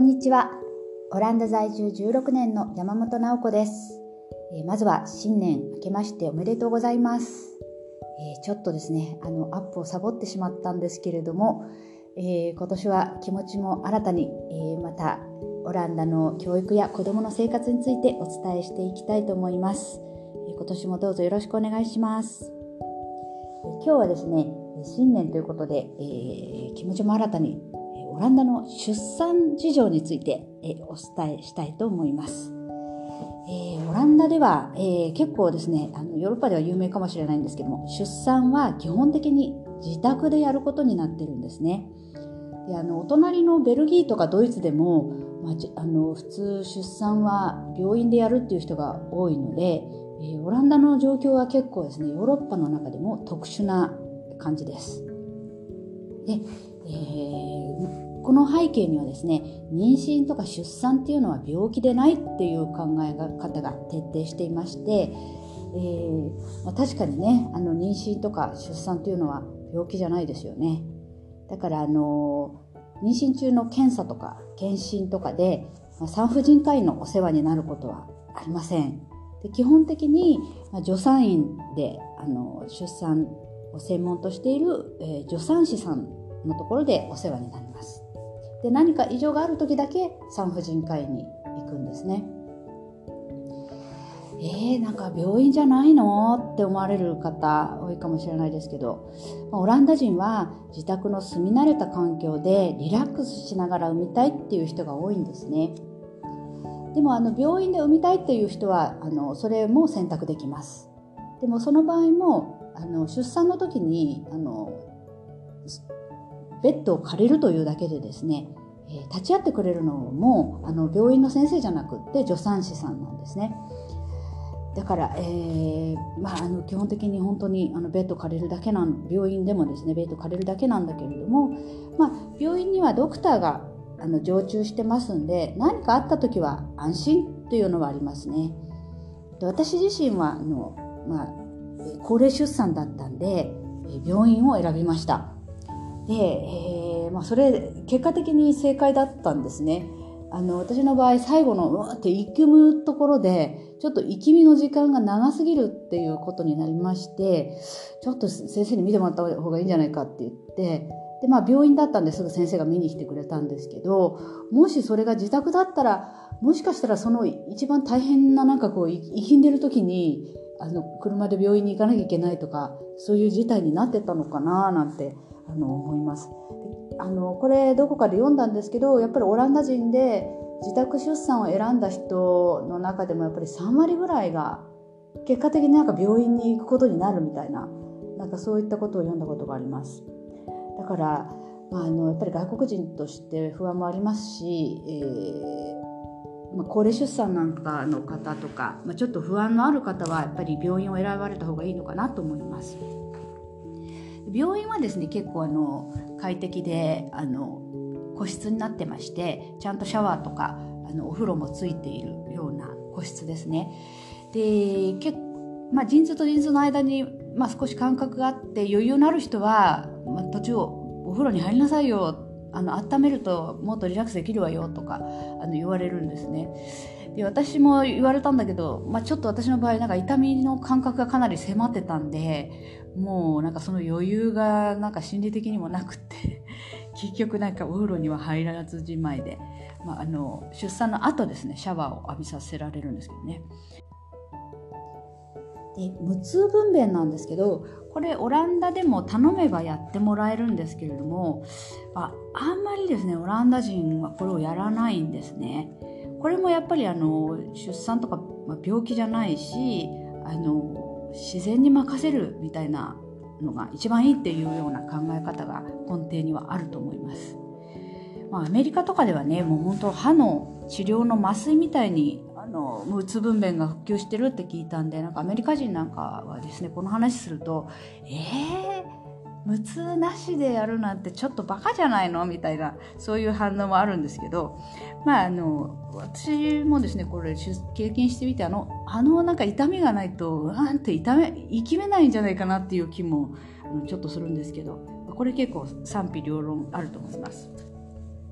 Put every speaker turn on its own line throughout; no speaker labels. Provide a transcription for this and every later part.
こんにちは。オランダ在住16年の山本直子です。えー、まずは新年明けましておめでとうございます。えー、ちょっとですね、あの、アップをサボってしまったんですけれども、えー、今年は気持ちも新たに、えまたオランダの教育や子供の生活についてお伝えしていきたいと思います。え今年もどうぞよろしくお願いします。今日はですね、新年ということで、え気持ちも新たにオランダの出産事情についてえお伝えしたいと思います。えー、オランダでは、えー、結構ですねあのヨーロッパでは有名かもしれないんですけども出産は基本的に自宅でやることになってるんですね。であのお隣のベルギーとかドイツでも、まあ、あの普通出産は病院でやるっていう人が多いので、えー、オランダの状況は結構ですねヨーロッパの中でも特殊な感じです。で、えー、この背景にはですね妊娠とか出産っていうのは病気でないっていう考え方が徹底していまして、えーまあ、確かにねあの妊娠とか出産っていうのは病気じゃないですよねだからあの妊娠中の検査とか検診とかで、まあ、産婦人科医のお世話になることはありませんで基本的に、まあ、助産院であの出産を専門としている、えー、助産師さんのところでお世話になります。で何か異常がある時だけ産婦人科医に行くんですね。えー、なんか病院じゃないのって思われる方多いかもしれないですけどオランダ人は自宅の住み慣れた環境でリラックスしながら産みたいっていう人が多いんですねでもあの病院で産みたいっていう人はあのそれも選択できますでもその場合もあの出産の時にあのベッドを借りるというだけでですね、え立ち会ってくれるのもあの病院の先生じゃなくって助産師さんなんですね。だから、えーまあ、あの基本的に本当にあのベッド借りるだけなん病院でもですねベッド借りるだけなんだけれども、まあ、病院にはドクターがあの常駐してますんで何かあった時は安心というのはありますね。で私自身はあの、まあ、高齢出産だったんで病院を選びました。で、えーまあ、それ結果的に正解だったんですね。あの私の場合最後のうわって息むところでちょっと息みの時間が長すぎるっていうことになりましてちょっと先生に見てもらった方がいいんじゃないかって言ってで、まあ、病院だったんですぐ先生が見に来てくれたんですけどもしそれが自宅だったらもしかしたらその一番大変ななんかこう生きんでる時にあの車で病院に行かなきゃいけないとかそういう事態になってたのかななんてあの思います。あのこれどこかで読んだんですけどやっぱりオランダ人で自宅出産を選んだ人の中でもやっぱり3割ぐらいが結果的になんか病院に行くことになるみたいななんかそういったことを読んだことがあります。だから、まあ、あのやっぱり外国人として不安もありますし、えーまあ、高齢出産なんかの方とか、まあ、ちょっと不安のある方はやっぱり病院を選ばれた方がいいのかなと思います。病院はですね結構あの快適であの個室になってましてちゃんとシャワーとかあのお風呂もついているような個室ですね。で結まあ、陣痛と陣痛の間に、まあ、少し間隔があって余裕のある人は、まあ、途中お風呂に入りなさいよあの温めるともっとリラックスできるわよとかあの言われるんですね。で私も言われたんだけど、まあ、ちょっと私の場合なんか痛みの感覚がかなり迫ってたんでもうなんかその余裕がなんか心理的にもなくて 結局なんかお風呂には入らずじまいで、まあ、あの出産の後ですねシャワーを浴びさせられるんですけどね。で無痛分娩なんですけどこれオランダでも頼めばやってもらえるんですけれどもああんまりですねオランダ人はこれをやらないんですね。これもやっぱりあの出産とか、病気じゃないしあの自然に任せるみたいなのが一番いいっていうような考え方が根底にはあると思います。まあ、アメリカとかではねもう本当歯の治療の麻酔みたいにあの無痛分娩が復旧してるって聞いたんでなんかアメリカ人なんかはですねこの話すると「えー、無痛なしでやるなんてちょっとバカじゃないの？みたいなそういう反応もあるんですけどまああの私もですねこれ経験してみてあのあのなんか痛みがないとうわんって痛め生きめないんじゃないかなっていう気もちょっとするんですけどこれ結構賛否両論あると思います。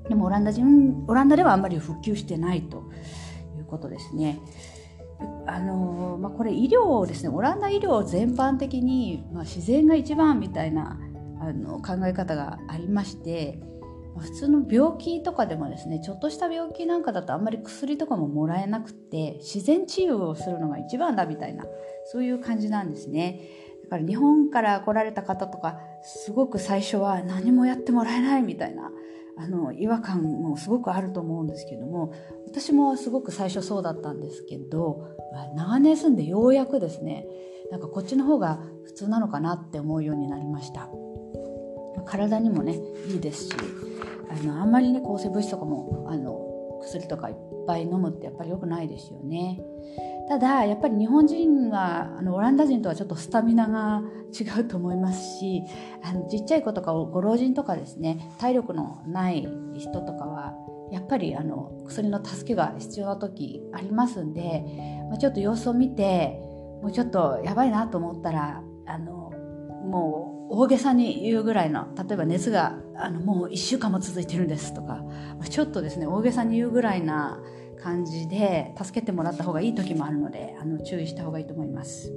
でもオランダ人オランダではあんまり普及してないということですね。あのまあ、これ医療ですねオランダ医療全般的に、まあ、自然が一番みたいなあの考え方がありましてま普通の病気とかでもですねちょっとした病気なんかだとあんまり薬とかももらえなくて自然治癒をするのが一番だみたいなそういう感じなんですね。だから日本から来られた方とかすごく最初は何もやってもらえないみたいなあの違和感もすごくあると思うんですけども私もすごく最初そうだったんですけど長年住んでようやくですねなんかこっちの方が普通なのかなって思うようになりました体にもねいいですしあのあんまりね抗生物質とかもあの薬とかいっぱい飲むってやっぱり良くないですよね。ただやっぱり日本人はあのオランダ人とはちょっとスタミナが違うと思いますしあのちっちゃい子とかご老人とかですね体力のない人とかはやっぱりあの薬の助けが必要な時ありますんで、まあ、ちょっと様子を見てもうちょっとやばいなと思ったらあのもう大げさに言うぐらいの例えば熱があのもう1週間も続いてるんですとかちょっとですね大げさに言うぐらいな感じで助けてもらった方がいい時もあるのであの注意した方がいいと思います。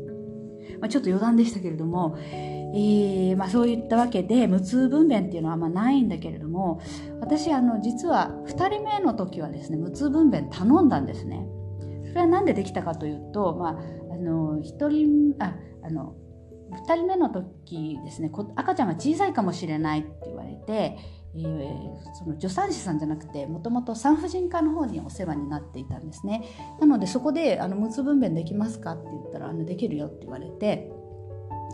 まあ、ちょっと余談でしたけれども、えーまあ、そういったわけで無痛分娩っていうのはあんまないんだけれども私あの実は2人目の時はですね無痛分娩頼んだんですね。それは何でできたかというと、まあ、あの1人ああの2人目の時ですね赤ちゃんが小さいかもしれないって言われて、えー、その助産師さんじゃなくてもともと産婦人科の方にお世話になっていたんですね。なのでそこであの無痛分娩できますかって言ったらあのできるよって言われて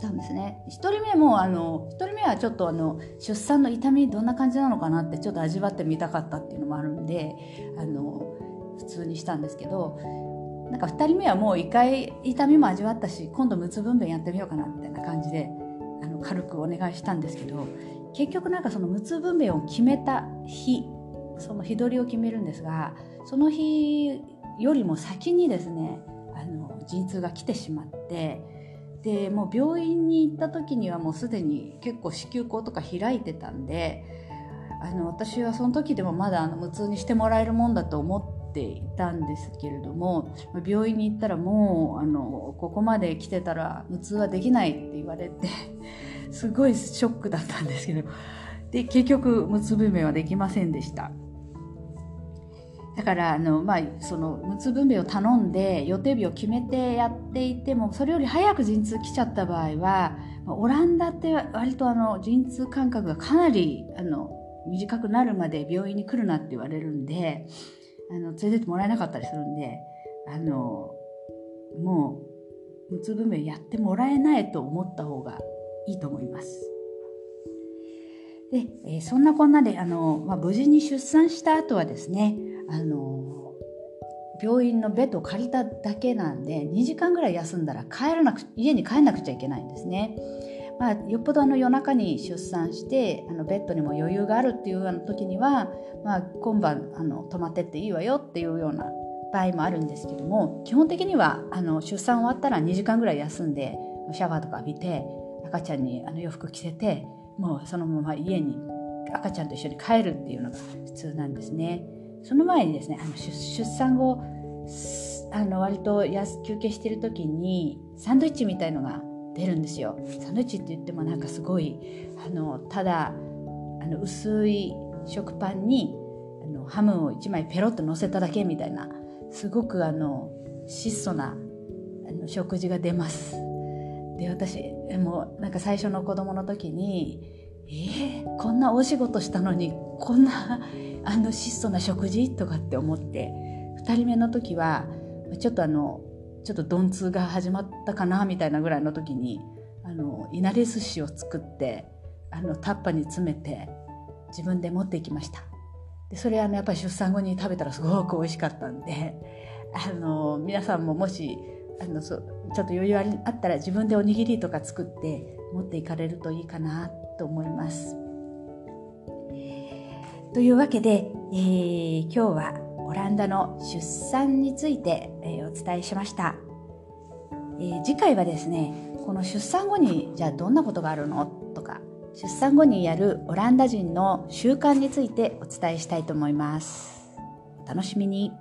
たんですね。1人目もあの1人目はちょっとあの出産の痛みどんな感じなのかなってちょっと味わってみたかったっていうのもあるんであの普通にしたんですけどなんか2人目はもう1回痛みも味わったし今度無痛分娩やってみようかなみたいな感じであの軽くお願いしたんですけど結局なんかその無痛分娩を決めた日その日取りを決めるんですがその日よりも先にですねあの陣痛が来てしまってでもう病院に行った時にはもうすでに結構子宮口とか開いてたんであの私はその時でもまだあの無痛にしてもらえるもんだと思っていたんですけれども病院に行ったらもうあのここまで来てたら無痛はできないって言われてすごいショックだったんですけどで結局無痛分娩はできませんでした。だからあの、まあ、その無痛分娩を頼んで予定日を決めてやっていてもそれより早く陣痛来ちゃった場合はオランダって割とあの陣痛間隔がかなりあの短くなるまで病院に来るなって言われるんであの連れてってもらえなかったりするんであのもう無痛分娩やってもらえないと思った方がいいと思います。で、えー、そんなこんなであの、まあ、無事に出産した後はですねあの病院のベッドを借りただけなんで2時間ぐらい休んだら帰らなく家に帰んなくちゃいけないんですね。まあ、よっぽどあの夜中に出産してあのベッドにも余裕があるっていうような時には、まあ、今晩あの泊まってっていいわよっていうような場合もあるんですけども基本的にはあの出産終わったら2時間ぐらい休んでシャワーとか浴びて赤ちゃんにあの洋服着せてもうそのまま家に赤ちゃんと一緒に帰るっていうのが普通なんですね。その前にですねあの出産後あの割と休憩してる時にサンドイッチみたいのが出るんですよサンドイッチって言ってもなんかすごいあのただあの薄い食パンにあのハムを1枚ペロッと乗せただけみたいなすごくあの質素なあの食事が出ますで私もなんか最初の子供の時にえー、こんな大仕事したのにこんなあの質素な食事とかって思って2人目の時はちょっとあのちょっと鈍痛が始まったかなみたいなぐらいの時にあのいなり寿司を作ってあのタッパに詰めて自分で持っていきました。でそれあのやっぱり出産後に食べたらすごく美味しかったんであの皆さんももしあのそちょっと余裕あったら自分でおにぎりとか作って持っていかれるといいかなと思います。というわけで、えー、今日はオランダの出産について、えー、お伝えしました、えー、次回はですねこの出産後にじゃあどんなことがあるのとか出産後にやるオランダ人の習慣についてお伝えしたいと思います。お楽しみに。